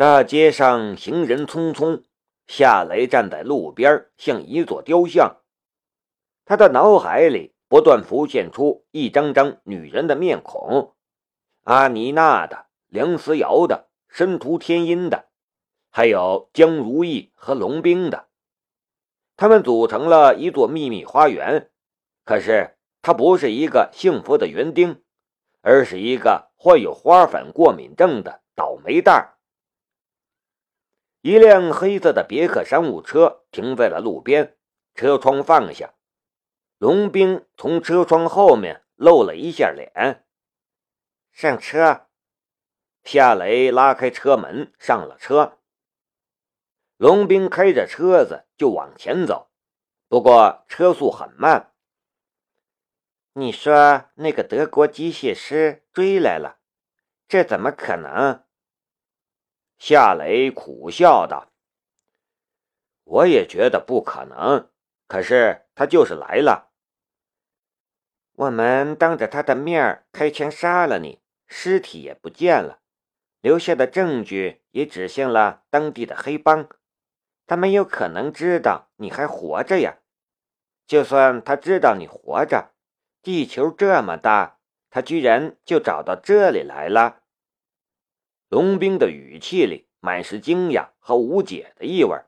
大街上行人匆匆，夏雷站在路边，像一座雕像。他的脑海里不断浮现出一张张女人的面孔：阿妮娜的、梁思瑶的、申屠天音的，还有江如意和龙冰的。他们组成了一座秘密花园。可是，他不是一个幸福的园丁，而是一个患有花粉过敏症的倒霉蛋儿。一辆黑色的别克商务车停在了路边，车窗放下，龙兵从车窗后面露了一下脸。上车，夏雷拉开车门上了车。龙兵开着车子就往前走，不过车速很慢。你说那个德国机械师追来了，这怎么可能？夏雷苦笑道：“我也觉得不可能，可是他就是来了。我们当着他的面开枪杀了你，尸体也不见了，留下的证据也指向了当地的黑帮。他没有可能知道你还活着呀。就算他知道你活着，地球这么大，他居然就找到这里来了。”龙兵的语气里满是惊讶和无解的意味。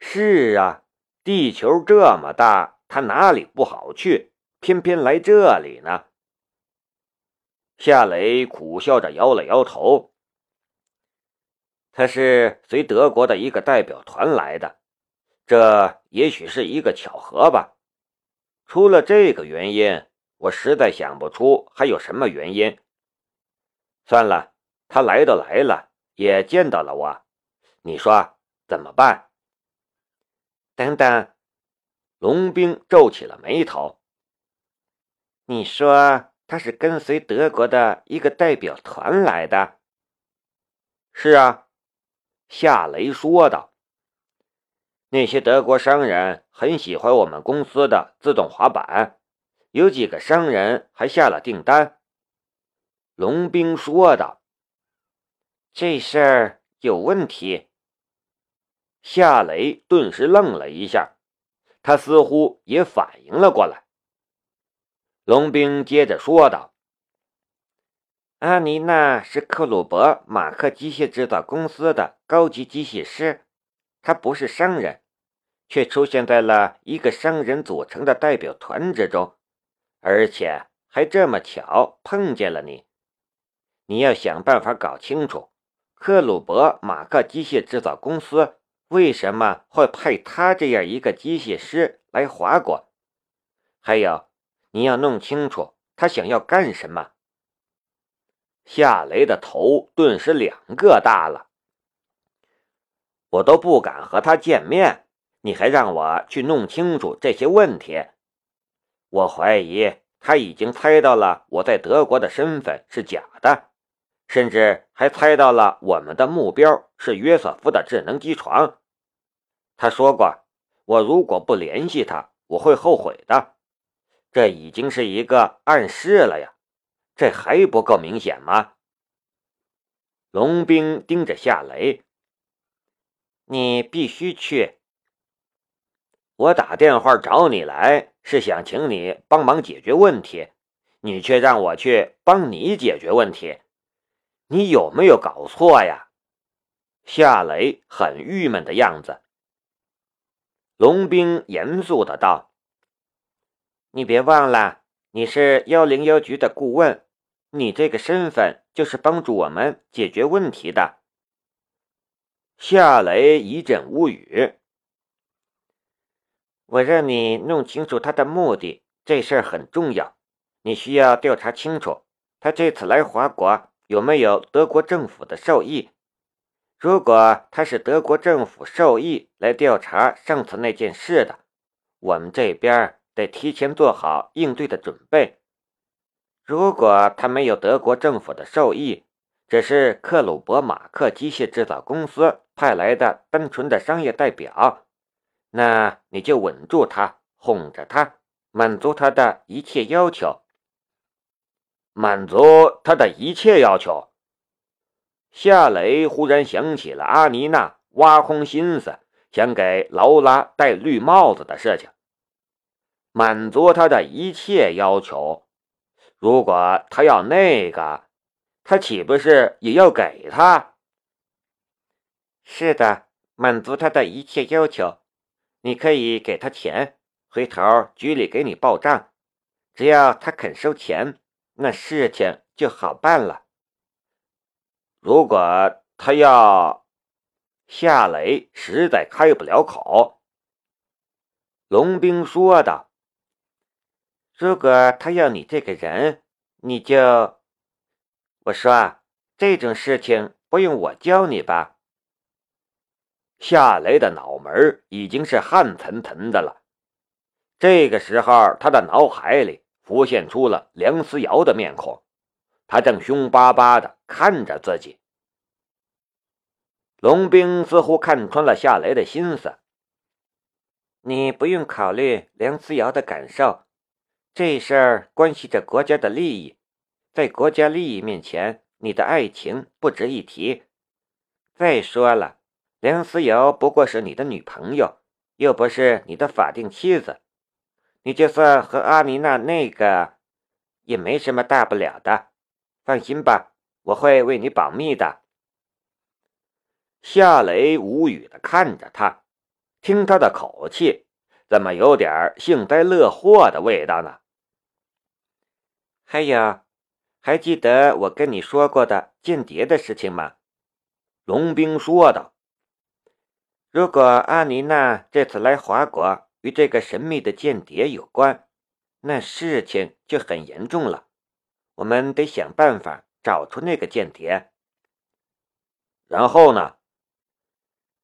是啊，地球这么大，他哪里不好去，偏偏来这里呢？夏雷苦笑着摇了摇头。他是随德国的一个代表团来的，这也许是一个巧合吧。除了这个原因，我实在想不出还有什么原因。算了。他来都来了，也见到了我，你说怎么办？等等，龙兵皱起了眉头。你说他是跟随德国的一个代表团来的？是啊，夏雷说道。那些德国商人很喜欢我们公司的自动滑板，有几个商人还下了订单。龙兵说道。这事儿有问题。夏雷顿时愣了一下，他似乎也反应了过来。龙兵接着说道：“阿妮娜是克鲁伯马克机械制造公司的高级机械师，她不是商人，却出现在了一个商人组成的代表团之中，而且还这么巧碰见了你。你要想办法搞清楚。”克鲁伯马克机械制造公司为什么会派他这样一个机械师来华国？还有，你要弄清楚他想要干什么。夏雷的头顿时两个大了，我都不敢和他见面，你还让我去弄清楚这些问题？我怀疑他已经猜到了我在德国的身份是假的。甚至还猜到了我们的目标是约瑟夫的智能机床。他说过，我如果不联系他，我会后悔的。这已经是一个暗示了呀，这还不够明显吗？龙兵盯着夏雷，你必须去。我打电话找你来，是想请你帮忙解决问题，你却让我去帮你解决问题。你有没有搞错呀？夏雷很郁闷的样子。龙兵严肃的道：“你别忘了，你是幺零幺局的顾问，你这个身份就是帮助我们解决问题的。”夏雷一阵无语。我让你弄清楚他的目的，这事儿很重要，你需要调查清楚他这次来华国。有没有德国政府的授意？如果他是德国政府授意来调查上次那件事的，我们这边得提前做好应对的准备。如果他没有德国政府的授意，只是克鲁伯马克机械制造公司派来的单纯的商业代表，那你就稳住他，哄着他，满足他的一切要求。满足他的一切要求。夏雷忽然想起了阿妮娜挖空心思想给劳拉戴绿帽子的事情，满足他的一切要求。如果他要那个，他岂不是也要给他？是的，满足他的一切要求。你可以给他钱，回头局里给你报账。只要他肯收钱，那事情就好办了。如果他要，夏雷实在开不了口。龙兵说道：“如果他要你这个人，你就……我说这种事情不用我教你吧？”夏雷的脑门已经是汗腾腾的了。这个时候，他的脑海里浮现出了梁思瑶的面孔，他正凶巴巴地看着自己。龙兵似乎看穿了夏雷的心思：“你不用考虑梁思瑶的感受，这事儿关系着国家的利益，在国家利益面前，你的爱情不值一提。再说了，梁思瑶不过是你的女朋友，又不是你的法定妻子。”你就算和阿妮娜那个，也没什么大不了的。放心吧，我会为你保密的。夏雷无语的看着他，听他的口气，怎么有点幸灾乐祸的味道呢？还有，还记得我跟你说过的间谍的事情吗？龙兵说道：“如果阿妮娜这次来华国。”与这个神秘的间谍有关，那事情就很严重了。我们得想办法找出那个间谍。然后呢？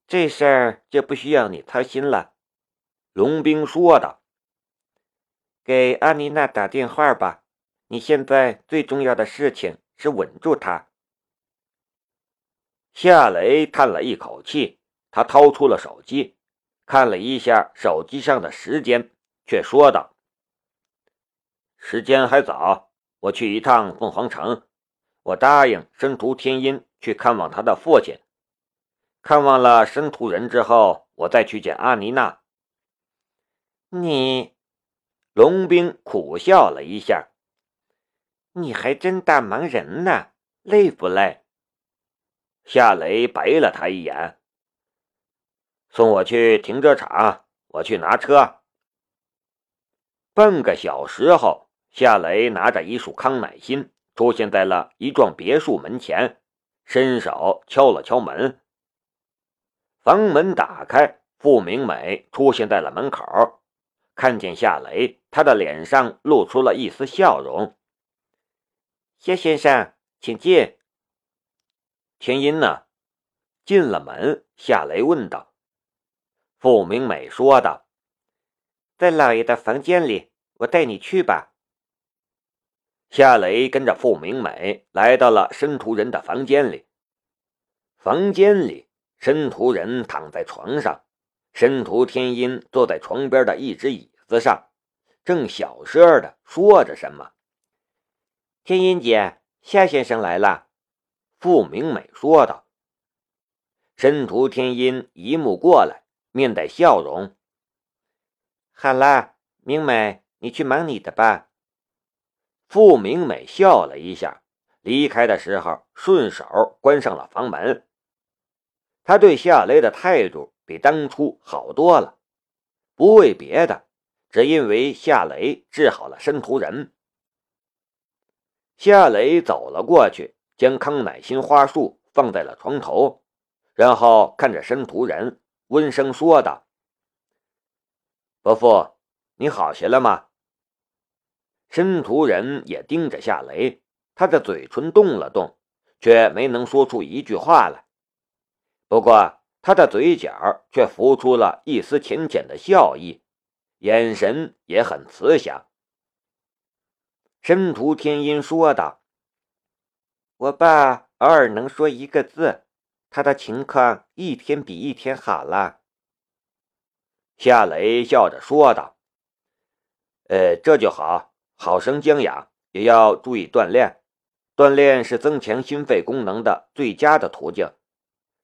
这事儿就不需要你操心了。”龙兵说道。“给阿妮娜打电话吧。你现在最重要的事情是稳住她。”夏雷叹了一口气，他掏出了手机。看了一下手机上的时间，却说道：“时间还早，我去一趟凤凰城。我答应申屠天音去看望他的父亲。看望了申屠人之后，我再去见阿妮娜。”你，龙兵苦笑了一下：“你还真大忙人呢，累不累？”夏雷白了他一眼。送我去停车场，我去拿车。半个小时后，夏雷拿着一束康乃馨出现在了一幢别墅门前，伸手敲了敲门。房门打开，傅明美出现在了门口，看见夏雷，他的脸上露出了一丝笑容。夏先生，请进。天音呢？进了门，夏雷问道。傅明美说道：“在老爷的房间里，我带你去吧。”夏雷跟着傅明美来到了申屠人的房间里。房间里，申屠人躺在床上，申屠天音坐在床边的一只椅子上，正小声的说着什么。“天音姐，夏先生来了。”傅明美说道。申屠天音一目过来。面带笑容。好了，明美，你去忙你的吧。傅明美笑了一下，离开的时候顺手关上了房门。他对夏雷的态度比当初好多了，不为别的，只因为夏雷治好了申屠人。夏雷走了过去，将康乃馨花束放在了床头，然后看着申屠人。温声说道：“伯父，你好些了吗？”申屠人也盯着夏雷，他的嘴唇动了动，却没能说出一句话来。不过，他的嘴角却浮出了一丝浅浅的笑意，眼神也很慈祥。申屠天音说道：“我爸偶尔能说一个字。”他的情况一天比一天好了，夏雷笑着说道：“呃，这就好，好生将养，也要注意锻炼。锻炼是增强心肺功能的最佳的途径。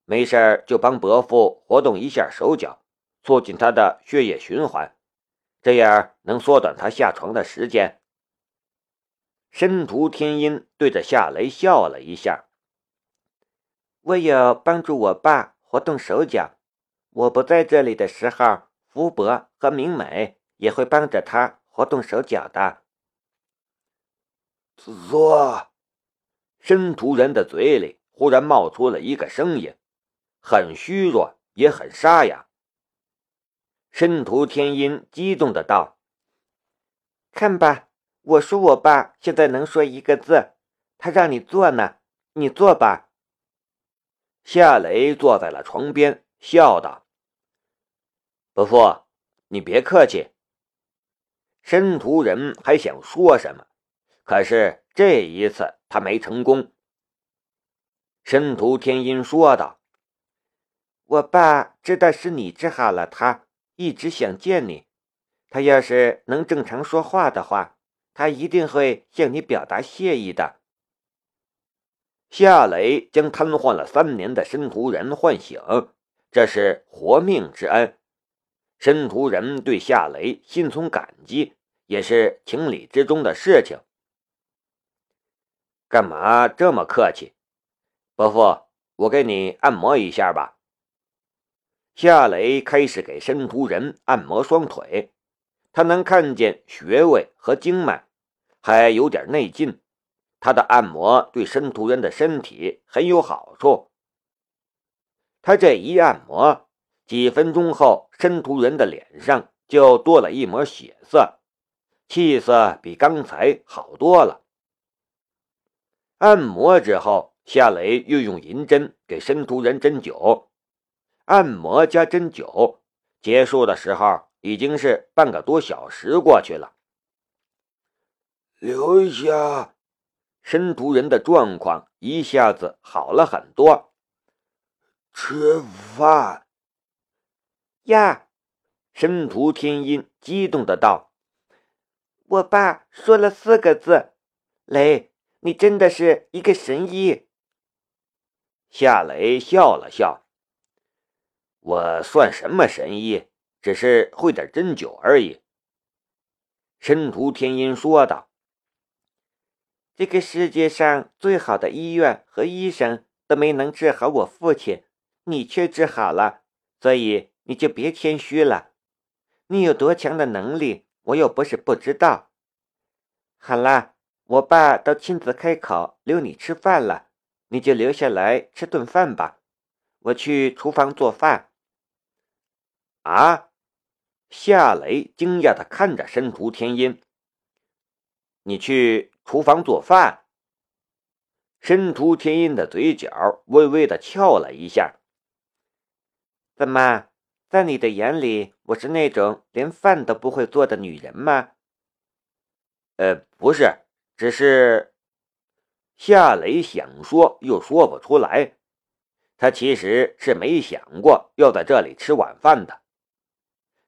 没事就帮伯父活动一下手脚，促进他的血液循环，这样能缩短他下床的时间。申屠天音对着夏雷笑了一下：“我有帮助我爸活动手脚，我不在这里的时候，福伯和明美也会帮着他活动手脚的。”说，申屠人的嘴里忽然冒出了一个声音，很虚弱，也很沙哑。申屠天音激动的道：“看吧，我说我爸现在能说一个字，他让你做呢，你做吧。”夏雷坐在了床边，笑道：“伯父，你别客气。”申屠人还想说什么。可是这一次他没成功。申屠天音说道：“我爸知道是你治好了他，一直想见你。他要是能正常说话的话，他一定会向你表达谢意的。”夏雷将瘫痪了三年的申屠人唤醒，这是活命之恩。申屠人对夏雷心存感激，也是情理之中的事情。干嘛这么客气，伯父，我给你按摩一下吧。夏雷开始给申屠人按摩双腿，他能看见穴位和经脉，还有点内劲。他的按摩对申屠人的身体很有好处。他这一按摩，几分钟后，申屠人的脸上就多了一抹血色，气色比刚才好多了。按摩之后，夏雷又用银针给申屠人针灸。按摩加针灸结束的时候，已经是半个多小时过去了。留下，申屠人的状况一下子好了很多。吃饭呀！申屠天音激动的道：“我爸说了四个字，雷。”你真的是一个神医。夏雷笑了笑：“我算什么神医？只是会点针灸而已。”申屠天音说道：“这个世界上最好的医院和医生都没能治好我父亲，你却治好了，所以你就别谦虚了。你有多强的能力，我又不是不知道。好了。”我爸都亲自开口留你吃饭了，你就留下来吃顿饭吧。我去厨房做饭。啊！夏雷惊讶的看着申屠天音。你去厨房做饭？申屠天音的嘴角微微的翘了一下。怎么，在你的眼里，我是那种连饭都不会做的女人吗？呃，不是。只是夏雷想说又说不出来，他其实是没想过要在这里吃晚饭的。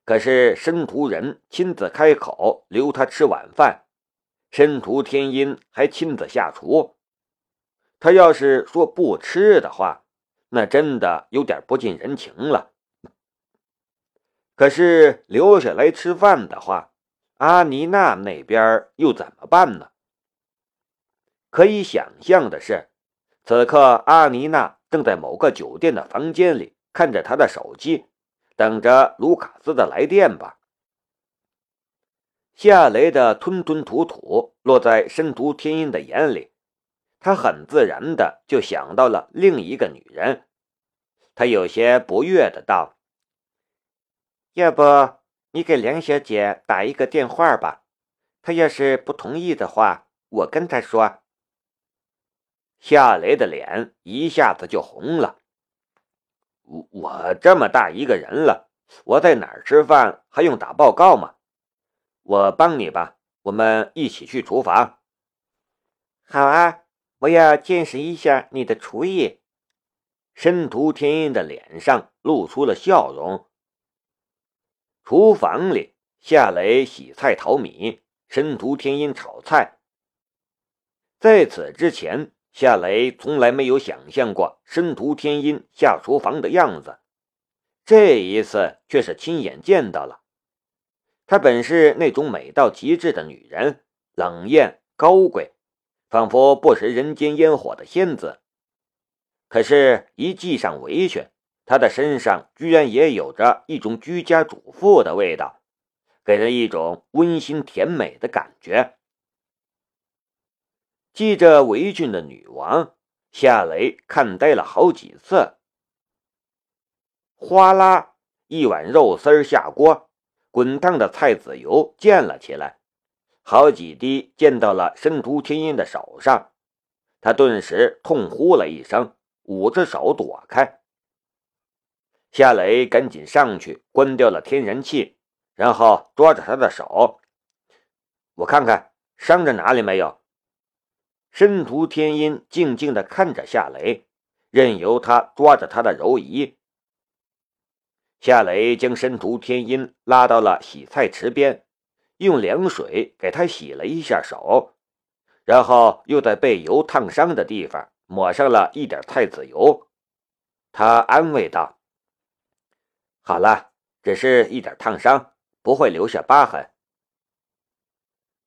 可是申屠人亲自开口留他吃晚饭，申屠天音还亲自下厨，他要是说不吃的话，那真的有点不近人情了。可是留下来吃饭的话，阿妮娜那边又怎么办呢？可以想象的是，此刻阿妮娜正在某个酒店的房间里看着她的手机，等着卢卡斯的来电吧。夏雷的吞吞吐吐落在申屠天音的眼里，他很自然的就想到了另一个女人，他有些不悦的道：“要不你给梁小姐打一个电话吧，她要是不同意的话，我跟她说。”夏雷的脸一下子就红了。我我这么大一个人了，我在哪儿吃饭还用打报告吗？我帮你吧，我们一起去厨房。好啊，我要见识一下你的厨艺。申屠天音的脸上露出了笑容。厨房里，夏雷洗菜淘米，申屠天音炒菜。在此之前，夏雷从来没有想象过申屠天音下厨房的样子，这一次却是亲眼见到了。她本是那种美到极致的女人，冷艳高贵，仿佛不食人间烟火的仙子。可是，一系上围裙，她的身上居然也有着一种居家主妇的味道，给人一种温馨甜美的感觉。系着围裙的女王夏雷看呆了好几次。哗啦，一碗肉丝下锅，滚烫的菜籽油溅了起来，好几滴溅到了申屠天音的手上，他顿时痛呼了一声。捂着手躲开，夏雷赶紧上去关掉了天然气，然后抓着他的手，我看看伤着哪里没有。申屠天音静静地看着夏雷，任由他抓着他的柔仪。夏雷将申屠天音拉到了洗菜池边，用凉水给他洗了一下手，然后又在被油烫伤的地方。抹上了一点菜籽油，他安慰道：“好了，只是一点烫伤，不会留下疤痕。”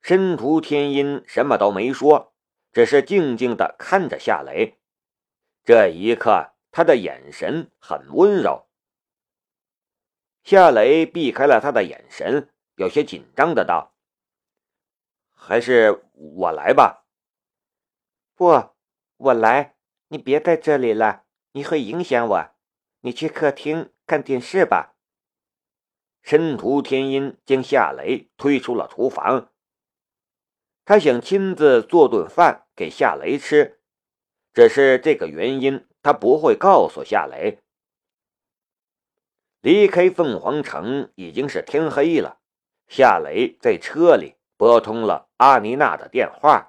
申屠天音什么都没说，只是静静的看着夏雷。这一刻，他的眼神很温柔。夏雷避开了他的眼神，有些紧张的道：“还是我来吧。”不。我来，你别在这里了，你会影响我。你去客厅看电视吧。申屠天音将夏雷推出了厨房，他想亲自做顿饭给夏雷吃，只是这个原因他不会告诉夏雷。离开凤凰城已经是天黑了，夏雷在车里拨通了阿妮娜的电话。